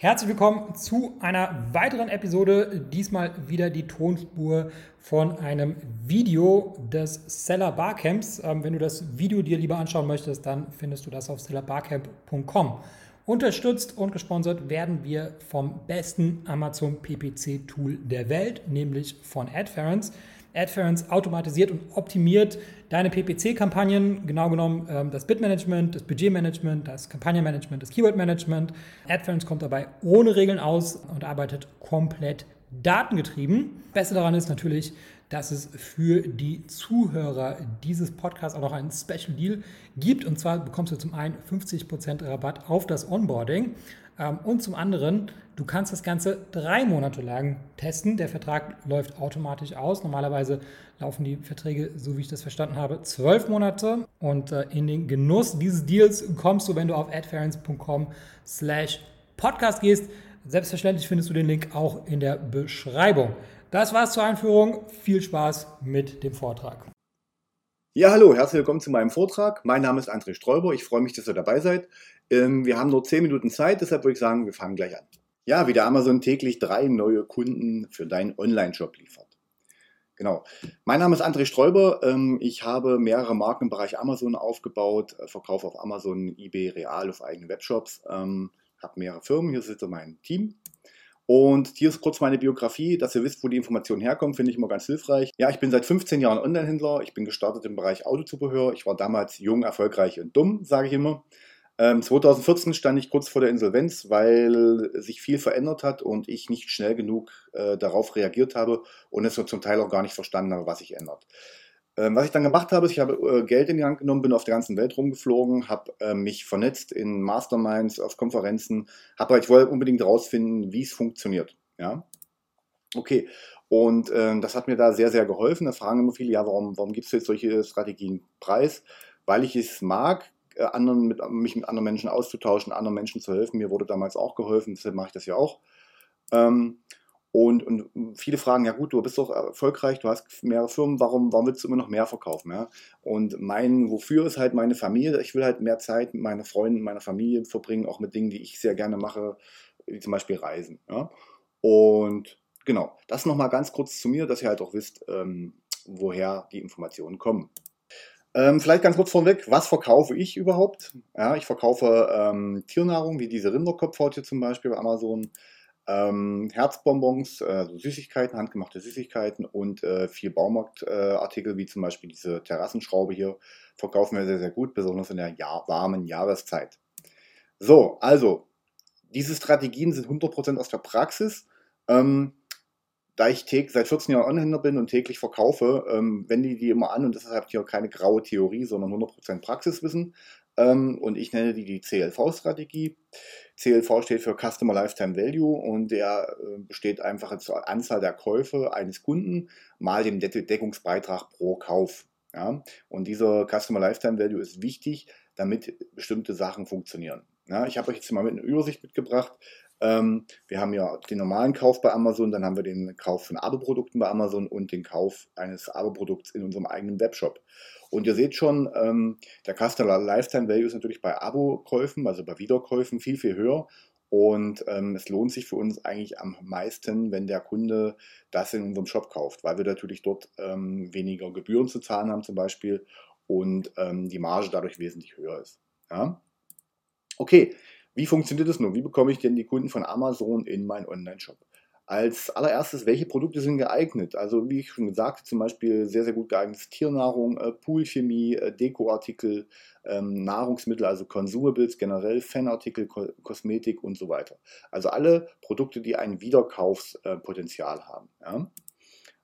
Herzlich willkommen zu einer weiteren Episode. Diesmal wieder die Tonspur von einem Video des Seller Barcamps. Ähm, wenn du das Video dir lieber anschauen möchtest, dann findest du das auf sellerbarcamp.com. Unterstützt und gesponsert werden wir vom besten Amazon PPC Tool der Welt, nämlich von AdFerence. AdFerence automatisiert und optimiert deine PPC-Kampagnen, genau genommen ähm, das Bitmanagement, das Budgetmanagement, das Kampagnenmanagement, das Keywordmanagement. AdFerence kommt dabei ohne Regeln aus und arbeitet komplett datengetrieben. Beste daran ist natürlich, dass es für die Zuhörer dieses Podcasts auch noch einen Special Deal gibt. Und zwar bekommst du zum einen 50% Rabatt auf das Onboarding und zum anderen, du kannst das Ganze drei Monate lang testen. Der Vertrag läuft automatisch aus. Normalerweise laufen die Verträge, so wie ich das verstanden habe, zwölf Monate. Und äh, in den Genuss dieses Deals kommst du, wenn du auf adference.com slash podcast gehst. Selbstverständlich findest du den Link auch in der Beschreibung. Das war's zur Einführung. Viel Spaß mit dem Vortrag. Ja, hallo, herzlich willkommen zu meinem Vortrag. Mein Name ist André Sträuber. Ich freue mich, dass ihr dabei seid. Ähm, wir haben nur 10 Minuten Zeit, deshalb würde ich sagen, wir fangen gleich an. Ja, wie der Amazon täglich drei neue Kunden für deinen Online-Shop liefert. Genau. Mein Name ist André Sträuber. Ähm, ich habe mehrere Marken im Bereich Amazon aufgebaut, äh, verkaufe auf Amazon, eBay, Real, auf eigenen Webshops, ähm, habe mehrere Firmen. Hier sitzt mein Team. Und hier ist kurz meine Biografie, dass ihr wisst, wo die Informationen herkommen, finde ich immer ganz hilfreich. Ja, ich bin seit 15 Jahren Online-Händler. Ich bin gestartet im Bereich Autozubehör. Ich war damals jung, erfolgreich und dumm, sage ich immer. 2014 ähm, stand ich kurz vor der Insolvenz, weil sich viel verändert hat und ich nicht schnell genug äh, darauf reagiert habe und es zum Teil auch gar nicht verstanden habe, was sich ändert. Ähm, was ich dann gemacht habe, ist, ich habe äh, Geld in die Hand genommen, bin auf der ganzen Welt rumgeflogen, habe äh, mich vernetzt in Masterminds, auf Konferenzen, habe ich wollte unbedingt rausfinden, wie es funktioniert. Ja, okay. Und äh, das hat mir da sehr, sehr geholfen. Da fragen immer viele, ja, warum, warum gibst du jetzt solche Strategien preis? Weil ich es mag, äh, anderen mit, mich mit anderen Menschen auszutauschen, anderen Menschen zu helfen. Mir wurde damals auch geholfen, deshalb mache ich das ja auch. Ähm, und, und viele fragen, ja gut, du bist doch erfolgreich, du hast mehrere Firmen, warum, warum willst du immer noch mehr verkaufen? Ja? Und mein Wofür ist halt meine Familie. Ich will halt mehr Zeit mit meinen Freunden, meiner Familie verbringen, auch mit Dingen, die ich sehr gerne mache, wie zum Beispiel Reisen. Ja? Und genau, das nochmal ganz kurz zu mir, dass ihr halt auch wisst, ähm, woher die Informationen kommen. Ähm, vielleicht ganz kurz vorweg, was verkaufe ich überhaupt? Ja, ich verkaufe ähm, Tiernahrung, wie diese Rinderkopfhaut hier zum Beispiel bei Amazon ähm, Herzbonbons, äh, Süßigkeiten, handgemachte Süßigkeiten und äh, viel Baumarktartikel, äh, wie zum Beispiel diese Terrassenschraube hier, verkaufen wir sehr, sehr gut, besonders in der Jahr warmen Jahreszeit. So, also, diese Strategien sind 100% aus der Praxis. Ähm, da ich seit 14 Jahren Onhändler bin und täglich verkaufe, ähm, wende ich die immer an und deshalb hier keine graue Theorie, sondern 100% Praxiswissen. Ähm, und ich nenne die die CLV-Strategie. CLV steht für Customer Lifetime Value und der äh, besteht einfach zur Anzahl der Käufe eines Kunden mal dem Deckungsbeitrag pro Kauf. Ja? Und dieser Customer Lifetime Value ist wichtig, damit bestimmte Sachen funktionieren. Ja, ich habe euch jetzt mal mit einer Übersicht mitgebracht. Ähm, wir haben ja den normalen Kauf bei Amazon, dann haben wir den Kauf von Abo-Produkten bei Amazon und den Kauf eines Abo-Produkts in unserem eigenen Webshop. Und ihr seht schon, ähm, der Customer Lifetime Value ist natürlich bei Abo-Käufen, also bei Wiederkäufen, viel, viel höher. Und ähm, es lohnt sich für uns eigentlich am meisten, wenn der Kunde das in unserem Shop kauft, weil wir natürlich dort ähm, weniger Gebühren zu zahlen haben zum Beispiel und ähm, die Marge dadurch wesentlich höher ist. Ja? Okay, wie funktioniert das nun? Wie bekomme ich denn die Kunden von Amazon in meinen Online-Shop? Als allererstes, welche Produkte sind geeignet? Also wie ich schon gesagt, zum Beispiel sehr, sehr gut geeignet Tiernahrung, äh, Poolchemie, äh, Dekoartikel, ähm, Nahrungsmittel, also Consumables generell, Fanartikel, Ko Kosmetik und so weiter. Also alle Produkte, die ein Wiederkaufspotenzial haben. Ja?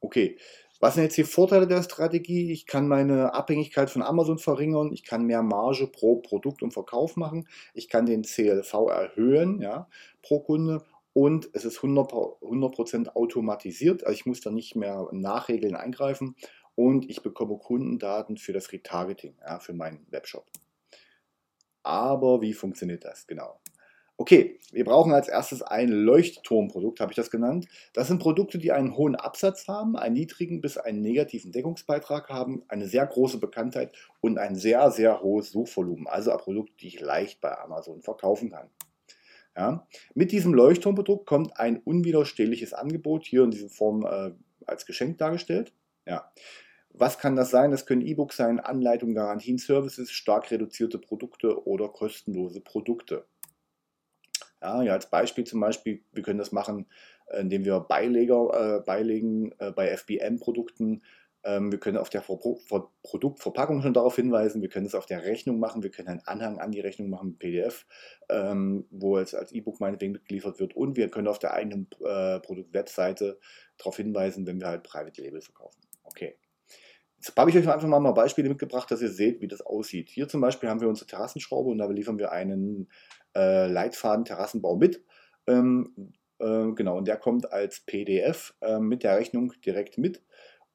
Okay, was sind jetzt die Vorteile der Strategie? Ich kann meine Abhängigkeit von Amazon verringern, ich kann mehr Marge pro Produkt und Verkauf machen, ich kann den CLV erhöhen ja, pro Kunde und es ist 100%, 100 automatisiert, also ich muss da nicht mehr nachregeln eingreifen und ich bekomme Kundendaten für das Retargeting, ja, für meinen Webshop. Aber wie funktioniert das genau? Okay, wir brauchen als erstes ein Leuchtturmprodukt, habe ich das genannt. Das sind Produkte, die einen hohen Absatz haben, einen niedrigen bis einen negativen Deckungsbeitrag haben, eine sehr große Bekanntheit und ein sehr, sehr hohes Suchvolumen. Also ein Produkt, die ich leicht bei Amazon verkaufen kann. Ja. Mit diesem Leuchtturmprodukt kommt ein unwiderstehliches Angebot, hier in dieser Form äh, als Geschenk dargestellt. Ja. Was kann das sein? Das können E-Books sein, Anleitungen, Garantien, Services, stark reduzierte Produkte oder kostenlose Produkte. Ja, ja, als Beispiel zum Beispiel, wir können das machen, äh, indem wir Beileger äh, beilegen äh, bei FBM-Produkten. Ähm, wir können auf der Ver Ver Produktverpackung schon darauf hinweisen, wir können es auf der Rechnung machen, wir können einen Anhang an die Rechnung machen, PDF, ähm, wo es als E-Book meinetwegen mitgeliefert wird und wir können auf der eigenen äh, Produktwebseite darauf hinweisen, wenn wir halt Private Label verkaufen. Okay. Jetzt habe ich euch einfach mal, mal Beispiele mitgebracht, dass ihr seht, wie das aussieht. Hier zum Beispiel haben wir unsere Terrassenschraube und da liefern wir einen äh, Leitfaden Terrassenbau mit. Ähm, äh, genau, und der kommt als PDF äh, mit der Rechnung direkt mit.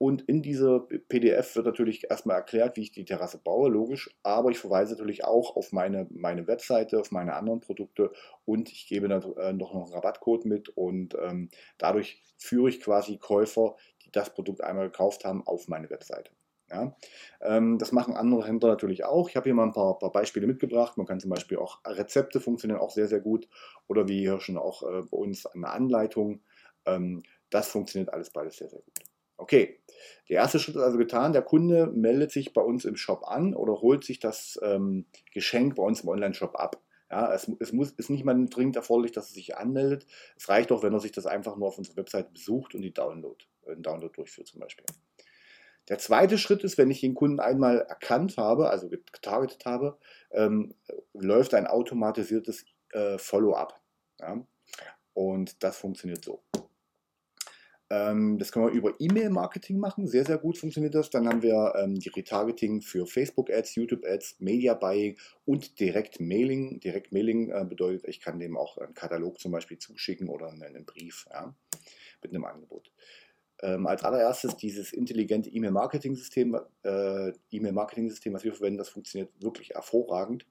Und in dieser PDF wird natürlich erstmal erklärt, wie ich die Terrasse baue, logisch. Aber ich verweise natürlich auch auf meine, meine Webseite, auf meine anderen Produkte und ich gebe dann äh, noch einen Rabattcode mit. Und ähm, dadurch führe ich quasi Käufer, die das Produkt einmal gekauft haben, auf meine Webseite. Ja, ähm, das machen andere Händler natürlich auch. Ich habe hier mal ein paar, paar, Beispiele mitgebracht. Man kann zum Beispiel auch Rezepte funktionieren auch sehr, sehr gut. Oder wie hier schon auch äh, bei uns eine Anleitung. Ähm, das funktioniert alles beides sehr, sehr gut. Okay, der erste Schritt ist also getan. Der Kunde meldet sich bei uns im Shop an oder holt sich das ähm, Geschenk bei uns im Online-Shop ab. Ja, es, es muss, ist nicht mal dringend erforderlich, dass er sich anmeldet. Es reicht auch, wenn er sich das einfach nur auf unserer Website besucht und die Download, äh, Download durchführt zum Beispiel. Der zweite Schritt ist, wenn ich den Kunden einmal erkannt habe, also getargetet habe, ähm, läuft ein automatisiertes äh, Follow-up. Ja? Und das funktioniert so. Ähm, das können wir über E-Mail-Marketing machen, sehr, sehr gut funktioniert das. Dann haben wir ähm, die Retargeting für Facebook-Ads, YouTube-Ads, Media-Buying und Direkt-Mailing. Direkt-Mailing äh, bedeutet, ich kann dem auch einen Katalog zum Beispiel zuschicken oder einen, einen Brief ja, mit einem Angebot. Ähm, als allererstes dieses intelligente E-Mail-Marketing-System, äh, E-Mail-Marketing-System, was wir verwenden, das funktioniert wirklich hervorragend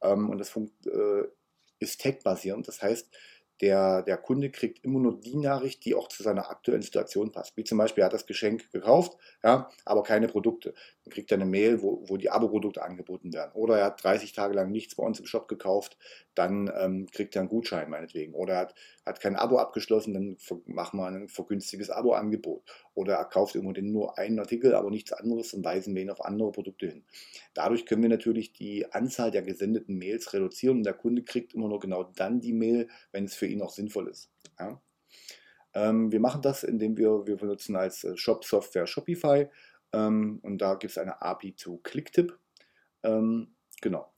ähm, und das funkt, äh, ist tech-basierend. Das heißt, der, der Kunde kriegt immer nur die Nachricht, die auch zu seiner aktuellen Situation passt. Wie zum Beispiel, er hat das Geschenk gekauft, ja, aber keine Produkte. Dann kriegt er eine Mail, wo, wo die Abo-Produkte angeboten werden. Oder er hat 30 Tage lang nichts bei uns im Shop gekauft, dann ähm, kriegt er einen Gutschein meinetwegen. Oder er hat, hat kein Abo abgeschlossen, dann machen wir ein vergünstiges Abo-Angebot. Oder er kauft irgendwo nur einen Artikel, aber nichts anderes und weisen wir ihn auf andere Produkte hin. Dadurch können wir natürlich die Anzahl der gesendeten Mails reduzieren und der Kunde kriegt immer nur genau dann die Mail, wenn es für ihn auch sinnvoll ist. Ja? Ähm, wir machen das, indem wir, wir benutzen als äh, Shop-Software Shopify ähm, und da gibt es eine API zu Clicktip. Ähm, genau.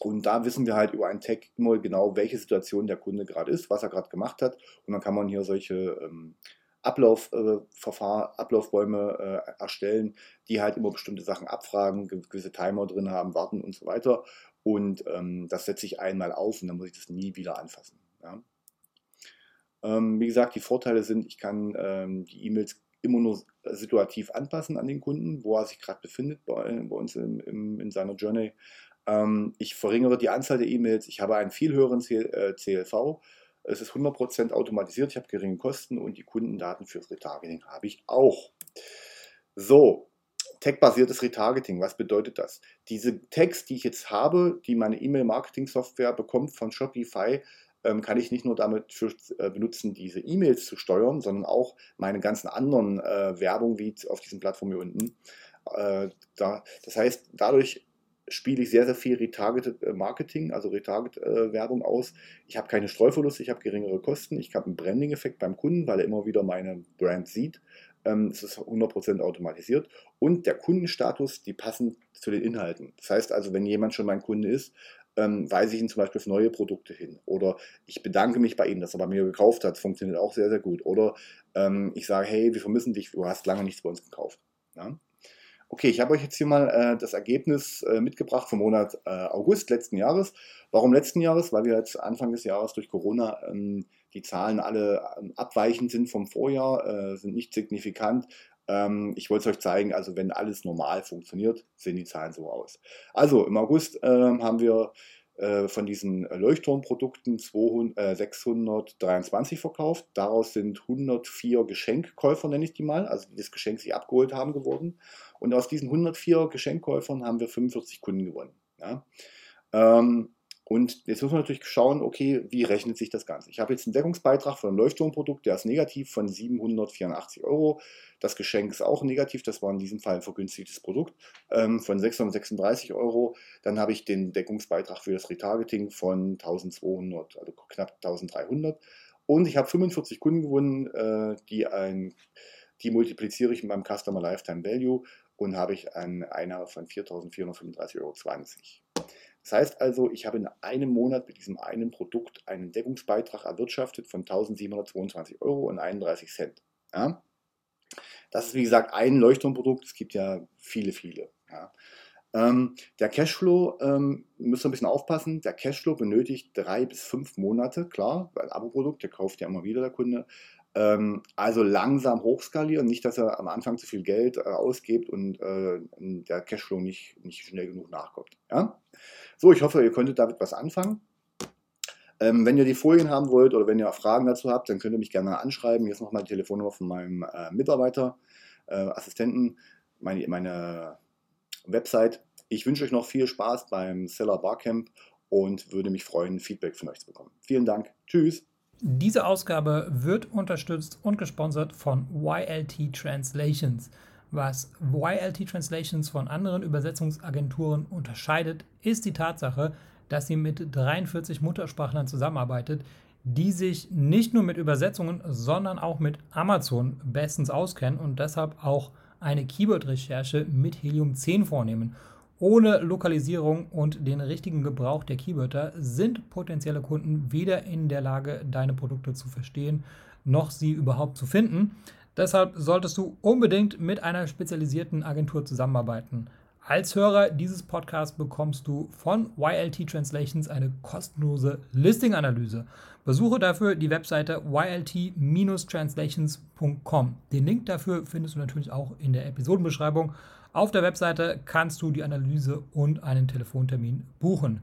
Und da wissen wir halt über einen Tag immer genau, welche Situation der Kunde gerade ist, was er gerade gemacht hat. Und dann kann man hier solche ähm, Ablaufverfahren, äh, Ablaufbäume äh, erstellen, die halt immer bestimmte Sachen abfragen, gewisse Timer drin haben, warten und so weiter. Und ähm, das setze ich einmal auf und dann muss ich das nie wieder anfassen. Ja. Ähm, wie gesagt, die Vorteile sind, ich kann ähm, die E-Mails immer nur situativ anpassen an den Kunden, wo er sich gerade befindet bei, bei uns im, im, in seiner Journey. Ähm, ich verringere die Anzahl der E-Mails, ich habe einen viel höheren CLV, äh, es ist 100% automatisiert, ich habe geringe Kosten und die Kundendaten fürs Retargeting habe ich auch. So, Tag-basiertes Retargeting, was bedeutet das? Diese Tags, die ich jetzt habe, die meine E-Mail-Marketing-Software bekommt von Shopify, kann ich nicht nur damit für, äh, benutzen, diese E-Mails zu steuern, sondern auch meine ganzen anderen äh, Werbung, wie auf diesem Plattform hier unten. Äh, da, das heißt, dadurch spiele ich sehr, sehr viel Retargeted Marketing, also Retarget-Werbung aus. Ich habe keine Streuverluste, ich habe geringere Kosten, ich habe einen Branding-Effekt beim Kunden, weil er immer wieder meine Brand sieht. Ähm, es ist 100% automatisiert und der Kundenstatus, die passen zu den Inhalten. Das heißt also, wenn jemand schon mein Kunde ist, ähm, weise ich ihn zum Beispiel auf neue Produkte hin. Oder ich bedanke mich bei ihm, dass er bei mir gekauft hat. Funktioniert auch sehr, sehr gut. Oder ähm, ich sage, hey, wir vermissen dich, du hast lange nichts bei uns gekauft. Ja? Okay, ich habe euch jetzt hier mal äh, das Ergebnis äh, mitgebracht vom Monat äh, August letzten Jahres. Warum letzten Jahres? Weil wir jetzt Anfang des Jahres durch Corona ähm, die Zahlen alle ähm, abweichend sind vom Vorjahr, äh, sind nicht signifikant. Ähm, ich wollte es euch zeigen, also wenn alles normal funktioniert, sehen die Zahlen so aus. Also im August ähm, haben wir äh, von diesen Leuchtturmprodukten 200, 623 verkauft. Daraus sind 104 Geschenkkäufer, nenne ich die mal, also die das Geschenk sich abgeholt haben, geworden. Und aus diesen 104 Geschenkkäufern haben wir 45 Kunden gewonnen. Ja. Ähm, Und jetzt muss man natürlich schauen, okay, wie rechnet sich das Ganze? Ich habe jetzt einen Deckungsbeitrag von einem Leuchtturmprodukt, der ist negativ von 784 Euro. Das Geschenk ist auch negativ, das war in diesem Fall ein vergünstigtes Produkt ähm, von 636 Euro. Dann habe ich den Deckungsbeitrag für das Retargeting von 1200, also knapp 1300. Und ich habe 45 Kunden gewonnen, äh, die, ein, die multipliziere ich mit meinem Customer Lifetime Value und habe ich eine Einnahme von 4.435,20 Euro. Das heißt also, ich habe in einem Monat mit diesem einen Produkt einen Deckungsbeitrag erwirtschaftet von 1.722 Euro und 31 Cent. Ja? Das ist wie gesagt ein Leuchtturmprodukt, es gibt ja viele, viele. Ja? Ähm, der Cashflow, ähm, müsst ihr ein bisschen aufpassen, der Cashflow benötigt drei bis fünf Monate, klar, weil ein Abo-Produkt, der kauft ja immer wieder der Kunde. Ähm, also langsam hochskalieren, nicht, dass er am Anfang zu viel Geld äh, ausgibt und äh, der Cashflow nicht, nicht schnell genug nachkommt. Ja? So, ich hoffe, ihr konntet damit was anfangen. Ähm, wenn ihr die Folien haben wollt oder wenn ihr Fragen dazu habt, dann könnt ihr mich gerne anschreiben. Hier ist nochmal die Telefonnummer von meinem äh, Mitarbeiter, äh, Assistenten, meine, meine Website. Ich wünsche euch noch viel Spaß beim Seller Barcamp und würde mich freuen, Feedback von euch zu bekommen. Vielen Dank. Tschüss. Diese Ausgabe wird unterstützt und gesponsert von YLT Translations. Was YLT Translations von anderen Übersetzungsagenturen unterscheidet, ist die Tatsache, dass sie mit 43 Muttersprachlern zusammenarbeitet, die sich nicht nur mit Übersetzungen, sondern auch mit Amazon bestens auskennen und deshalb auch eine Keyword-Recherche mit Helium 10 vornehmen. Ohne Lokalisierung und den richtigen Gebrauch der Keywörter sind potenzielle Kunden weder in der Lage, deine Produkte zu verstehen, noch sie überhaupt zu finden. Deshalb solltest du unbedingt mit einer spezialisierten Agentur zusammenarbeiten. Als Hörer dieses Podcasts bekommst du von YLT Translations eine kostenlose Listing-Analyse. Besuche dafür die Webseite ylt-translations.com. Den Link dafür findest du natürlich auch in der Episodenbeschreibung. Auf der Webseite kannst du die Analyse und einen Telefontermin buchen.